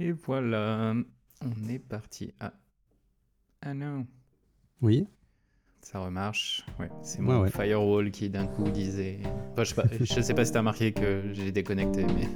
Et voilà, on est parti. Ah, ah non, Oui. ça remarche. Ouais, c'est Ouais, mon ouais. firewall qui d'un coup disait. Enfin, je sais pas, je sais pas si t'as remarqué que j'ai déconnecté, mais.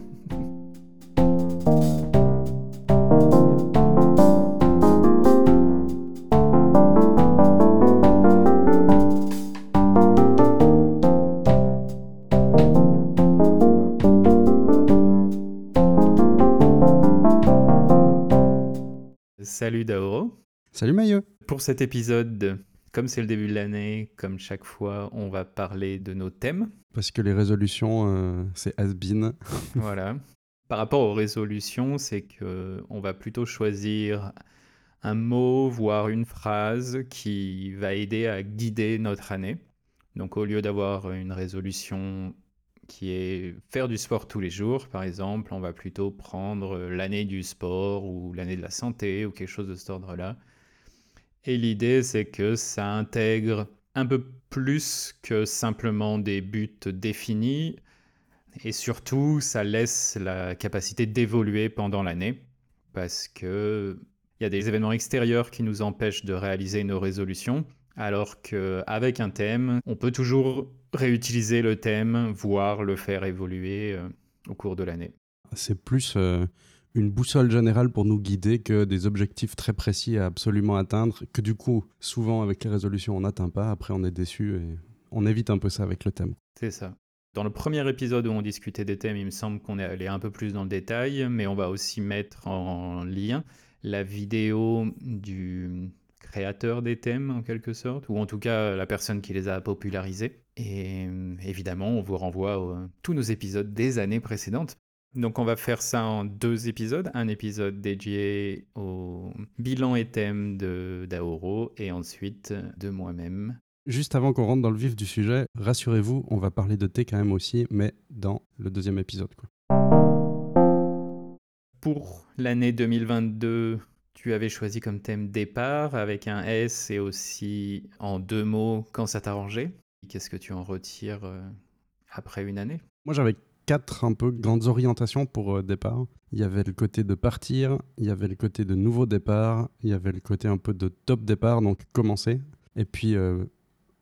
Salut Maillot. Pour cet épisode, comme c'est le début de l'année, comme chaque fois, on va parler de nos thèmes. Parce que les résolutions, euh, c'est has-been. Voilà. Par rapport aux résolutions, c'est que on va plutôt choisir un mot, voire une phrase qui va aider à guider notre année. Donc au lieu d'avoir une résolution qui est faire du sport tous les jours, par exemple, on va plutôt prendre l'année du sport ou l'année de la santé ou quelque chose de cet ordre-là. Et l'idée, c'est que ça intègre un peu plus que simplement des buts définis, et surtout, ça laisse la capacité d'évoluer pendant l'année, parce que il y a des événements extérieurs qui nous empêchent de réaliser nos résolutions, alors qu'avec un thème, on peut toujours réutiliser le thème, voire le faire évoluer euh, au cours de l'année. C'est plus euh, une boussole générale pour nous guider que des objectifs très précis à absolument atteindre, que du coup, souvent avec les résolutions, on n'atteint pas. Après, on est déçu et on évite un peu ça avec le thème. C'est ça. Dans le premier épisode où on discutait des thèmes, il me semble qu'on est allé un peu plus dans le détail, mais on va aussi mettre en lien la vidéo du créateur des thèmes en quelque sorte, ou en tout cas la personne qui les a popularisés. Et euh, évidemment, on vous renvoie à tous nos épisodes des années précédentes. Donc on va faire ça en deux épisodes, un épisode dédié au bilan et thème de Daoro et ensuite de moi-même. Juste avant qu'on rentre dans le vif du sujet, rassurez-vous, on va parler de thé quand même aussi, mais dans le deuxième épisode. Quoi. Pour l'année 2022, tu avais choisi comme thème départ avec un S et aussi en deux mots quand ça t'arrangeait. Qu'est-ce que tu en retires euh, après une année? Moi, j'avais quatre un peu grandes orientations pour euh, départ. Il y avait le côté de partir, il y avait le côté de nouveau départ, il y avait le côté un peu de top départ, donc commencer. Et puis euh,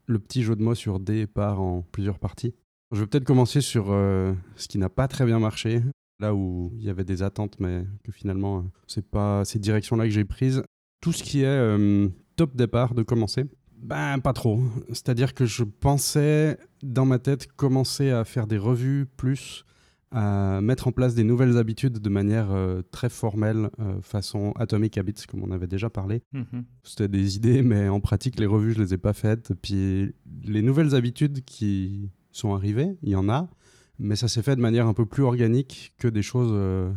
le petit jeu de mots sur départ en plusieurs parties. Je vais peut-être commencer sur euh, ce qui n'a pas très bien marché, là où il y avait des attentes, mais que finalement, c'est pas ces directions-là que j'ai prises. Tout ce qui est top départ de commencer, ben pas trop. C'est-à-dire que je pensais dans ma tête commencer à faire des revues plus, à mettre en place des nouvelles habitudes de manière euh, très formelle, euh, façon Atomic Habits, comme on avait déjà parlé. Mhm. C'était des idées, mais en pratique, les revues, je les ai pas faites. Puis les nouvelles habitudes qui sont arrivées, il y en a, mais ça s'est fait de manière un peu plus organique que des choses euh,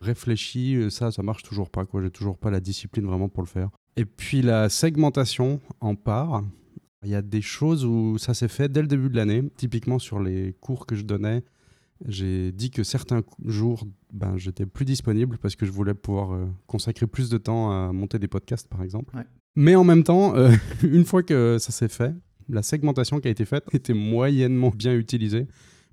réfléchies. Ça, ça marche toujours pas. Quoi. J'ai toujours pas la discipline vraiment pour le faire. Et puis la segmentation en part. Il y a des choses où ça s'est fait dès le début de l'année. Typiquement sur les cours que je donnais, j'ai dit que certains jours, ben, j'étais plus disponible parce que je voulais pouvoir euh, consacrer plus de temps à monter des podcasts, par exemple. Ouais. Mais en même temps, euh, une fois que ça s'est fait, la segmentation qui a été faite était moyennement bien utilisée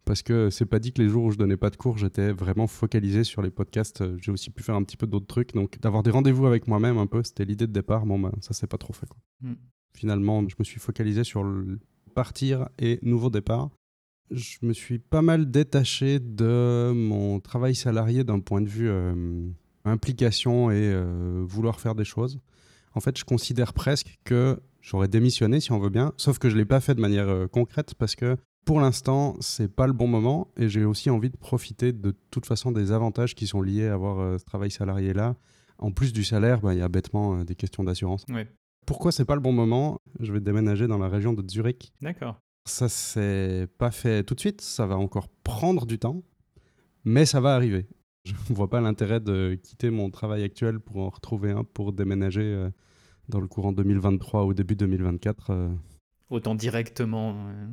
parce que c'est pas dit que les jours où je donnais pas de cours, j'étais vraiment focalisé sur les podcasts. J'ai aussi pu faire un petit peu d'autres trucs. Donc d'avoir des rendez-vous avec moi-même un peu, c'était l'idée de départ. Bon, ben, ça s'est pas trop fait. Quoi. Mm. Finalement, je me suis focalisé sur partir et nouveau départ. Je me suis pas mal détaché de mon travail salarié d'un point de vue euh, implication et euh, vouloir faire des choses. En fait, je considère presque que j'aurais démissionné si on veut bien, sauf que je l'ai pas fait de manière euh, concrète parce que pour l'instant, c'est pas le bon moment et j'ai aussi envie de profiter de toute façon des avantages qui sont liés à avoir ce travail salarié là. En plus du salaire, bah, il y a bêtement des questions d'assurance. Ouais, Pourquoi c'est pas le bon moment Je vais déménager dans la région de Zurich. d'accord. Ça s'est pas fait tout de suite, ça va encore prendre du temps, mais ça va arriver. Je ne vois pas l'intérêt de quitter mon travail actuel pour en retrouver un pour déménager euh, dans le courant 2023 ou début 2024. euh. Autant directement euh,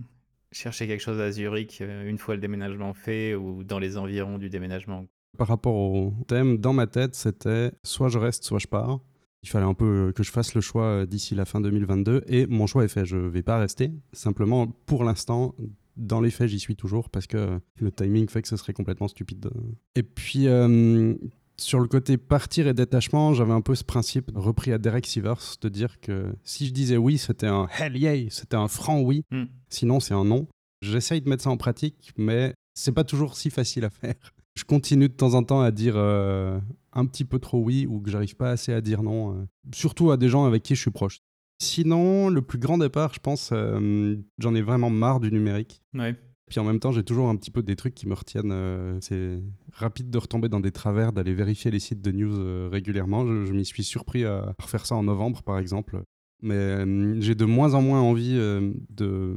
chercher quelque chose à Zurich une fois le déménagement fait ou dans les environs du déménagement. Par rapport au thème, dans ma tête, c'était soit je reste, soit je pars. Il fallait un peu euh, que je fasse le choix euh, d'ici la fin 2022 et mon choix est fait. Je vais pas rester. Simplement, pour l'instant, dans les faits, j'y suis toujours parce que le timing fait que ce serait complètement stupide. Et puis, euh, Sur le côté partir et détachement, j'avais un peu ce principe repris à Derek Sivers de dire que si je disais oui, c'était un hell yeah, c'était un franc oui. Hmm. Sinon, c'est un non. J'essaye de mettre ça en pratique, mais c'est pas toujours si facile à faire. Je continue de temps en temps à dire euh, un petit peu trop oui ou que j'arrive pas assez à dire non, euh, surtout à des gens avec qui je suis proche. Sinon, le plus grand départ, je pense, euh, j'en ai vraiment marre du numérique. Ouais. Puis en même temps, j'ai toujours un petit peu des trucs qui me retiennent. euh, c'est rapide de retomber dans des travers, d'aller vérifier les sites de news régulièrement. Je, je m'y suis surpris à refaire ça en novembre, par exemple. Mais j'ai de moins en moins envie de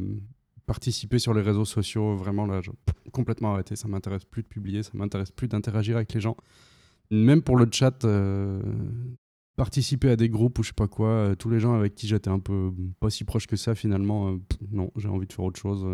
participer sur les réseaux sociaux. Vraiment, là, j'ai complètement arrêté. Ça m'intéresse plus de publier, ça m'intéresse plus d'interagir avec les gens. Même pour le chat, euh, participer à des groupes ou je sais pas quoi, euh, tous les gens avec qui j'étais un peu pas si proche que ça, finalement, euh, pff, non, j'ai envie de faire autre chose.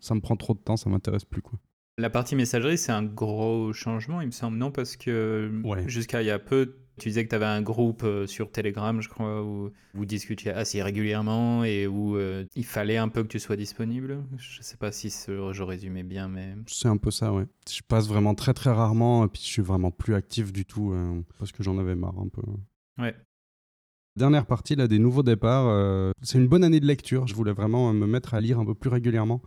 ça me prend trop de temps, ça m'intéresse plus, quoi. La partie messagerie, c'est un gros changement, il me semble, non? Parce que Ouais. jusqu'à il y a peu, tu disais que tu avais un groupe euh, sur Telegram, je crois, où vous discutiez assez régulièrement et où euh, il fallait un peu que tu sois disponible. Je sais pas si je résumais bien, mais C'est un peu ça, ouais. Je passe vraiment très très rarement, et puis je suis vraiment plus actif du tout, euh, parce que j'en avais marre un peu. ouais. Dernière partie, là, des nouveaux départs. euh, c'est une bonne année de lecture. Je voulais vraiment me mettre à lire un peu plus régulièrement.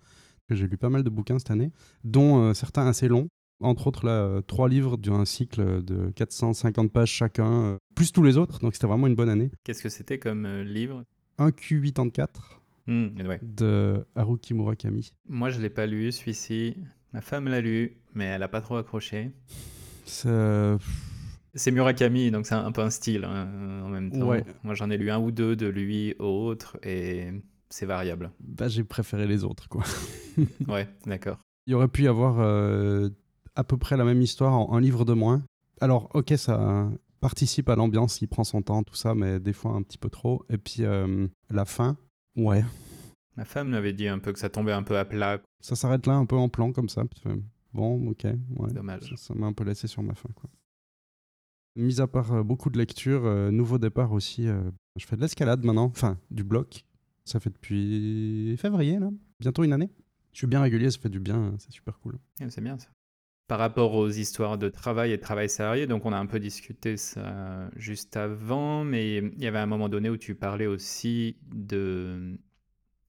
J'ai lu pas mal de bouquins cette année, dont certains assez longs. Entre autres, là, euh, trois livres d'un cycle de 450 pages chacun, euh, plus tous les autres. Donc c'était vraiment une bonne année. Qu'est-ce que c'était comme euh, livre? Un Q84 Hmm, ouais. de Haruki Murakami. Moi, je l'ai pas lu, celui-ci. Ma femme l'a lu, mais elle a pas trop accroché. C'est, C'est Murakami, donc c'est un peu un style hein, en même temps. Ouais. Moi, j'en ai lu un ou deux de lui autre, et c'est variable. bah, j'ai préféré les autres, quoi. Ouais, d'accord. Il y aurait pu y avoir euh, à peu près la même histoire en un livre de moins. Alors, ok, ça participe à l'ambiance, il prend son temps, tout ça, mais des fois un petit peu trop. Et puis, euh, la fin, ouais, Ma femme m'avait dit un peu que ça tombait un peu à plat. ça s'arrête là un peu en plan comme ça. bon, ok, ouais. Dommage. Ça- m'a un peu laissé sur ma faim, quoi. Mis à part euh, beaucoup de lectures, euh, nouveau départ aussi, je fais de l'escalade maintenant, enfin, du bloc. Ça fait depuis février, là, bientôt une année. Je suis bien régulier, ça fait du bien, c'est super cool. Ah, C'est bien ça. Par rapport aux histoires de travail et de travail salarié, donc on a un peu discuté ça juste avant, mais il y avait un moment donné où tu parlais aussi de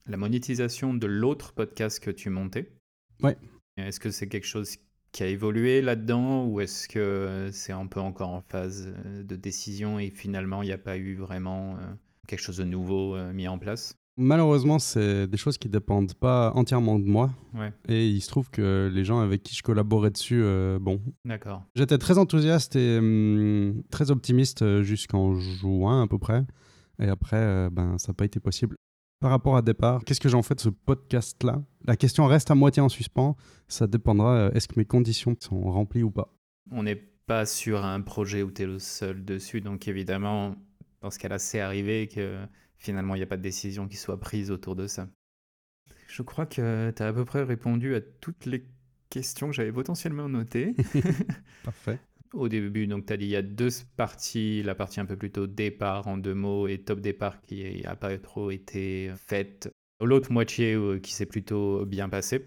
la monétisation de l'autre podcast que tu montais. Ouais. Est-ce que c'est quelque chose qui a évolué là-dedans ou est-ce que c'est un peu encore en phase euh, de décision et finalement il n'y a pas eu vraiment euh, quelque chose de nouveau euh, mis en place? Malheureusement, c'est des choses qui dépendent pas entièrement de moi. Ouais. Et il se trouve que les gens avec qui je collaborais dessus, euh, bon. D'accord. J'étais très enthousiaste et hum, très optimiste euh, jusqu'en juin à peu près. Et après, euh, ben, ça n'a pas été possible. Par rapport à départ, qu'est-ce que j'en fais de ce podcast-là? La question reste à moitié en suspens. Ça dépendra, euh, est-ce que mes conditions sont remplies ou pas On n'est pas sur un projet où tu es le seul dessus, donc évidemment, dans ce cas-là, c'est arrivé que finalement, il n'y a pas de décision qui soit prise autour de ça. Je crois que tu as à peu près répondu à toutes les questions que j'avais potentiellement notées. Parfait. Au début, donc tu as dit il y a deux parties, la partie un peu plutôt départ en deux mots et top départ qui n'a pas trop été faite. L'autre moitié euh, qui s'est plutôt bien passée.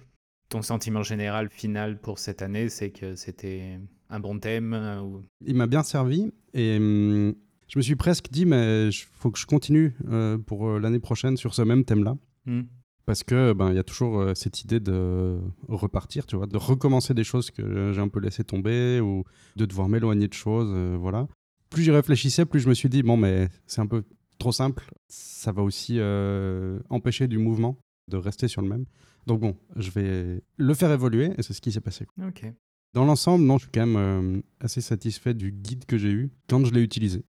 Ton sentiment général final pour cette année, c'est que c'était un bon thème euh, ou... Il m'a bien servi et hum, je me suis presque dit, mais il faut que je continue euh, pour euh, l'année prochaine sur ce même thème-là. Hmm. Parce que ben il y a toujours euh, cette idée de repartir, tu vois, de recommencer des choses que j'ai un peu laissé tomber ou de devoir m'éloigner de choses, euh, voilà. Plus j'y réfléchissais, plus je me suis dit bon mais c'est un peu trop simple, ça va aussi euh, empêcher du mouvement de rester sur le même. Donc bon, je vais le faire évoluer et c'est ce qui s'est passé. Ok. Dans l'ensemble, non, je suis quand même euh, assez satisfait du guide que j'ai eu quand je l'ai utilisé.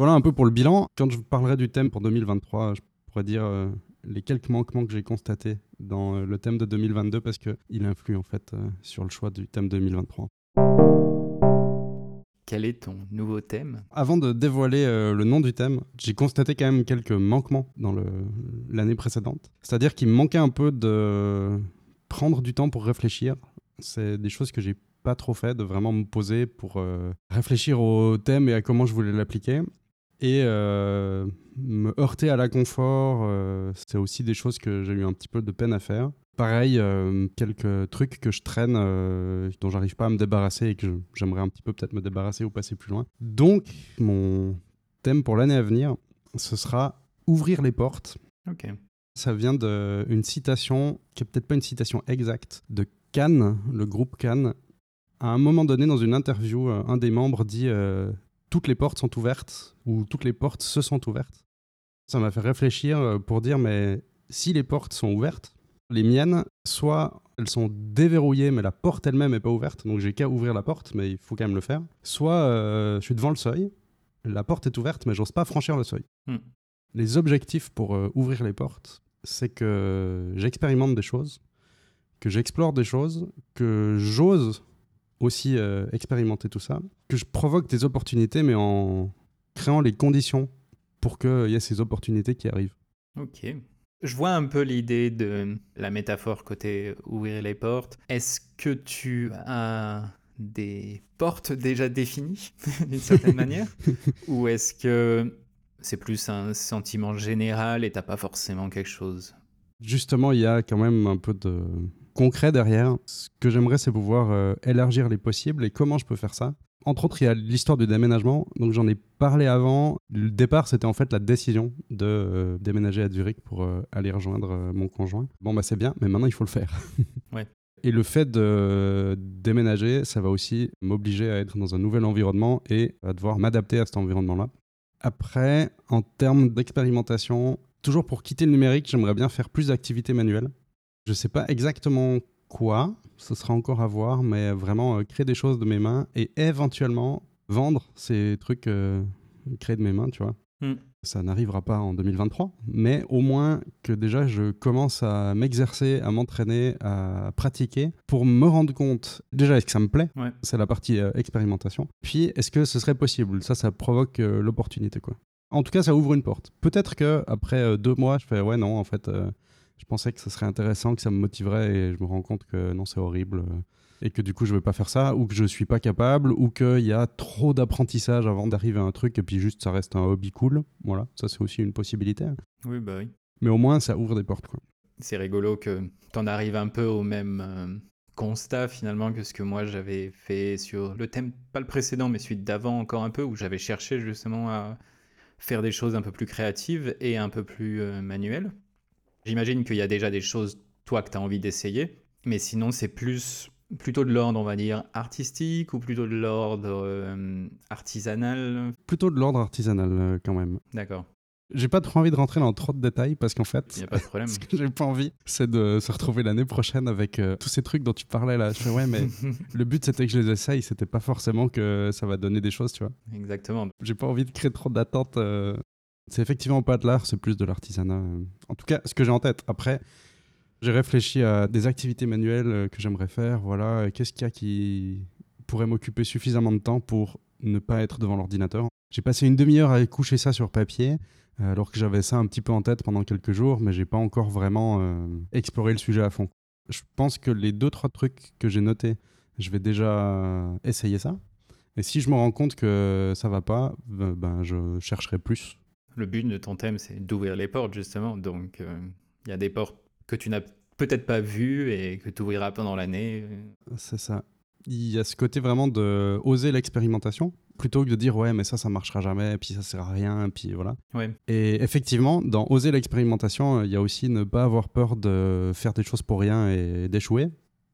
Voilà un peu pour le bilan. Quand je vous parlerai du thème pour 2023, je pourrais dire euh, les quelques manquements que j'ai constatés dans euh, le thème de 2022 parce qu'il influe en fait euh, sur le choix du thème 2023. Quel est ton nouveau thème? Avant de dévoiler le nom du thème, j'ai constaté quand même quelques manquements dans l'année précédente. C'est-à-dire qu'il me manquait un peu de prendre du temps pour réfléchir. C'est des choses que j'ai pas trop fait, de vraiment me poser pour euh, réfléchir au thème et à comment je voulais l'appliquer. Et euh, me heurter à l'inconfort, euh, c'est aussi des choses que j'ai eu un petit peu de peine à faire. Pareil, euh, quelques trucs que je traîne, euh, dont j'arrive pas à me débarrasser et que j'aimerais un petit peu peut-être me débarrasser ou passer plus loin. Donc, mon thème pour l'année à venir, ce sera ouvrir les portes. Ok. Ça vient d'une citation, qui est peut-être pas une citation exacte, de Cannes, le groupe Cannes. À un moment donné, dans une interview, un des membres dit Toutes les portes sont ouvertes, ou toutes les portes se sont ouvertes. Ça m'a fait réfléchir euh, pour dire Mais si les portes sont ouvertes, les miennes, soit elles sont déverrouillées, mais la porte elle-même n'est pas ouverte, donc j'ai qu'à ouvrir la porte, mais il faut quand même le faire. Soit euh, je suis devant le seuil, la porte est ouverte, mais j'ose pas franchir le seuil. Hmm. Les objectifs pour euh, ouvrir les portes, c'est que j'expérimente des choses, que j'explore des choses, que j'ose aussi euh, expérimenter tout ça, que je provoque des opportunités, mais en créant les conditions pour qu'il y ait ces opportunités qui arrivent. Ok. Je vois un peu l'idée de la métaphore côté ouvrir les portes. Est-ce que tu as des portes déjà définies d'une certaine manière? Ou est-ce que c'est plus un sentiment général et t'as pas forcément quelque chose? Justement, il y a quand même un peu de concret derrière. Ce que j'aimerais, c'est pouvoir euh, élargir les possibles et comment je peux faire ça. Entre autres, il y a l'histoire du déménagement. Donc, j'en ai parlé avant. Le départ, c'était en fait la décision de euh, déménager à Zurich pour euh, aller rejoindre mon conjoint. Bon, bah, c'est bien, mais maintenant, il faut le faire. Ouais. Et le fait de déménager, ça va aussi m'obliger à être dans un nouvel environnement et à devoir m'adapter à cet environnement-là. Après, en termes d'expérimentation, toujours pour quitter le numérique, j'aimerais bien faire plus d'activités manuelles. Je ne sais pas exactement quoi, ce sera encore à voir, mais vraiment euh, créer des choses de mes mains et éventuellement vendre ces trucs euh, créés de mes mains, tu vois. Hmm. Ça n'arrivera pas en 2023, mais au moins que déjà je commence à m'exercer, à m'entraîner, à pratiquer pour me rendre compte, déjà est-ce que ça me plaît? Ouais. C'est la partie euh, expérimentation. Puis est-ce que ce serait possible? Ça, ça provoque euh, l'opportunité, quoi. En tout cas, ça ouvre une porte. Peut-être que après euh, deux mois, je fais ouais, non, en fait, je pensais que ce serait intéressant, que ça me motiverait, et je me rends compte que non, c'est horrible, et que du coup, je vais pas faire ça, ou que je suis pas capable, ou qu'il y a trop d'apprentissage avant d'arriver à un truc, et puis juste ça reste un hobby cool. Voilà, ça c'est aussi une possibilité. Oui, bah oui. Mais au moins, ça ouvre des portes, quoi. C'est rigolo que t'en arrives un peu au même euh, constat finalement que ce que moi j'avais fait sur le thème, pas le précédent, mais celui d'avant encore un peu, où j'avais cherché justement à faire des choses un peu plus créatives et un peu plus euh, manuelles. J'imagine qu'il y a déjà des choses, toi, que tu as envie d'essayer, mais sinon c'est plus plutôt de l'ordre, on va dire, artistique ou plutôt de l'ordre euh, artisanal? Plutôt de l'ordre artisanal, euh, quand même. D'accord, J'ai pas trop envie de rentrer dans trop de détails, parce qu'en fait, n'y a pas de problème. Ce que j'ai pas envie, c'est de se retrouver l'année prochaine avec euh, tous ces trucs dont tu parlais là. Je fais ouais, mais le but c'était que je les essaye, c'était pas forcément que ça va donner des choses, tu vois. Exactement. J'ai pas envie de créer trop d'attentes. euh. C'est effectivement pas de l'art, c'est plus de l'artisanat. euh. En tout cas, ce que j'ai en tête. Après, j'ai réfléchi à des activités manuelles euh, que j'aimerais faire. Voilà, qu'est-ce qu'il y a qui pourrait m'occuper suffisamment de temps pour ne pas être devant l'ordinateur? J'ai passé une demi-heure à coucher ça sur papier. Euh, alors que j'avais ça un petit peu en tête pendant quelques jours, mais j'ai pas encore vraiment exploré le sujet à fond. Je pense que les deux trois trucs que j'ai notés, je vais déjà essayer ça. Et si je me rends compte que ça va pas, ben, je chercherai plus. Le but de ton thème, c'est d'ouvrir les portes, justement. Donc, euh, il y a des portes que tu n'as peut-être pas vues et que tu ouvriras pendant l'année. C'est ça. Il y a ce côté vraiment de oser l'expérimentation plutôt que de dire ouais mais ça ça marchera jamais puis ça sert à rien puis voilà. Ouais. Et effectivement, dans oser l'expérimentation, euh, il y a aussi ne pas avoir peur de faire des choses pour rien et d'échouer.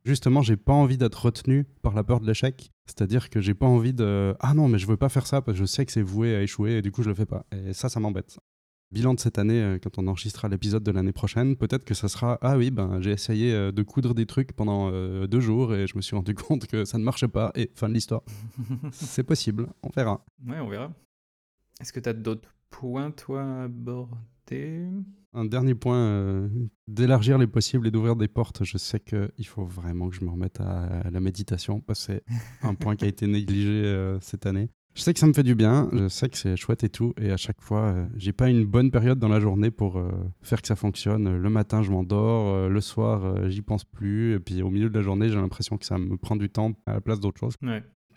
Justement, j'ai pas envie d'être retenu par la peur de l'échec. C'est-à-dire que j'ai pas envie de ah non mais je veux pas faire ça parce que je sais que c'est voué à échouer et du coup je le fais pas. Et ça, ça m'embête. Bilan de cette année, euh, quand on enregistrera l'épisode de l'année prochaine, peut-être que ça sera ah oui ben j'ai essayé euh, de coudre des trucs pendant euh, deux jours et je me suis rendu compte que ça ne marchait pas et fin de l'histoire. c'est possible, on verra. Ouais, on verra. Est-ce que tu as d'autres points, toi, à aborder? Un dernier point, euh, d'élargir les possibles et d'ouvrir des portes. Je sais qu'il faut vraiment que je me remette à, la méditation parce que c'est un point qui a été négligé euh, cette année. Je sais que ça me fait du bien, je sais que c'est chouette et tout, et à chaque fois, euh, j'ai pas une bonne période dans la journée pour euh, faire que ça fonctionne. Le matin, je m'endors, le soir, j'y pense plus, et puis au milieu de la journée, j'ai l'impression que ça me prend du temps à la place d'autre chose.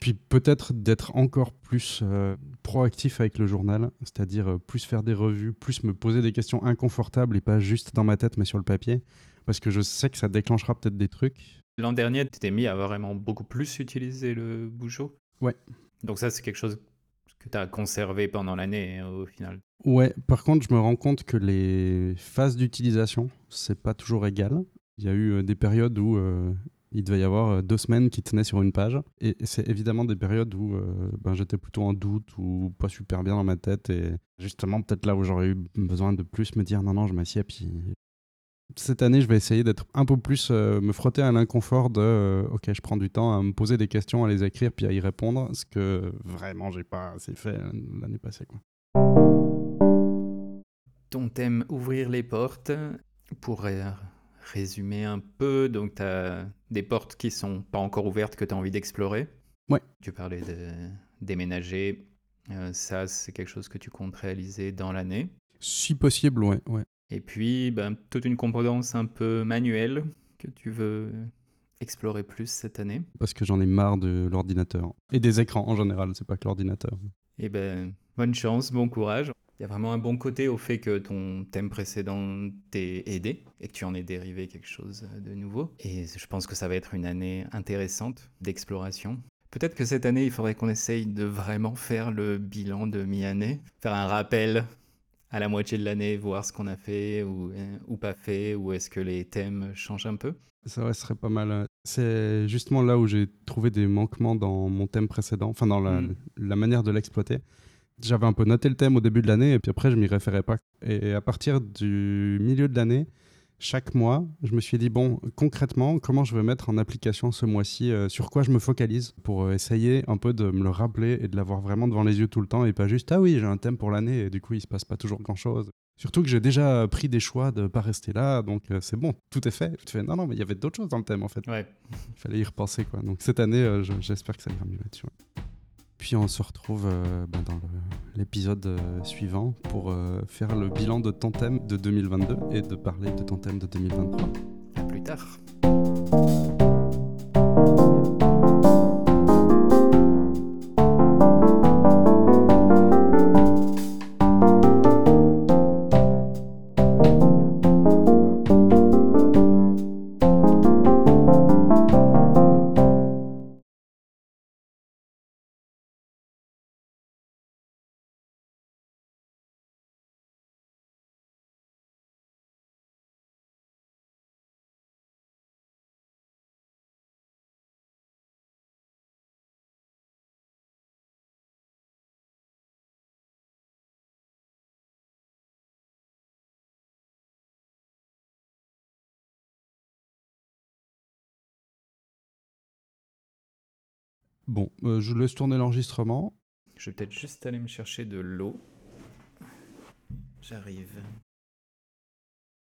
Puis peut-être d'être encore plus euh, proactif avec le journal, c'est-à-dire euh, plus faire des revues, plus me poser des questions inconfortables et pas juste dans ma tête mais sur le papier. parce que je sais que ça déclenchera peut-être des trucs. L'an dernier, tu t'es mis à vraiment beaucoup plus utiliser le bougeot. Ouais. Donc ça, c'est quelque chose que tu as conservé pendant l'année au final. Ouais, par contre, je me rends compte que les phases d'utilisation, c'est pas toujours égal. Il y a eu euh, des périodes où euh, il devait y avoir euh, deux semaines qui tenaient sur une page. Et c'est évidemment des périodes où ben, j'étais plutôt en doute ou pas super bien dans ma tête. Et justement, peut-être là où j'aurais eu besoin de plus me dire non, non, je m'assieds. Puis cette année, je vais essayer d'être un peu plus, me frotter à l'inconfort de ok, je prends du temps à me poser des questions, à les écrire, puis à y répondre. Ce que vraiment, j'ai pas assez fait l'année passée. Quoi. Ton thème ouvrir les portes pour résumer un peu, donc tu as des portes qui sont pas encore ouvertes que tu as envie d'explorer. Ouais. Tu parlais de déménager. Euh, ça, c'est quelque chose que tu comptes réaliser dans l'année. Si possible, ouais. ouais. Et puis, ben, toute une composance un peu manuelle que tu veux explorer plus cette année. Parce que j'en ai marre de l'ordinateur. Et des écrans en général, c'est pas que l'ordinateur. Eh ben, bonne chance, bon courage. Il y a vraiment un bon côté au fait que ton thème précédent t'ait aidé et que tu en aies dérivé quelque chose de nouveau. Et je pense que ça va être une année intéressante d'exploration. Peut-être que cette année, il faudrait qu'on essaye de vraiment faire le bilan de mi-année, faire un rappel à la moitié de l'année, voir ce qu'on a fait ou, ou pas fait, ou est-ce que les thèmes changent un peu. Ça serait pas mal. C'est justement là où j'ai trouvé des manquements dans mon thème précédent, enfin dans la, mm. la manière de l'exploiter j'avais un peu noté le thème au début de l'année et puis après je m'y référais pas. Et à partir du milieu de l'année, chaque mois, je me suis dit bon, concrètement, comment je vais mettre en application ce mois-ci, euh, sur quoi je me focalise pour euh, essayer un peu de me le rappeler et de l'avoir vraiment devant les yeux tout le temps et pas juste ah oui, j'ai un thème pour l'année et du coup il se passe pas toujours grand-chose. Surtout que j'ai déjà pris des choix de pas rester là, donc euh, c'est bon, tout est fait. Tu fais non non, mais il y avait d'autres choses dans le thème en fait. Ouais. Il fallait y repenser quoi. Donc cette année, j'espère que ça ira mieux là-dessus. On se retrouve euh, ben, dans l'épisode euh, suivant pour euh, faire le bilan de ton thème de 2022 et de parler de ton thème de 2023. À plus tard. Bon, euh, je laisse tourner l'enregistrement. Je vais peut-être juste aller me chercher de l'eau. J'arrive.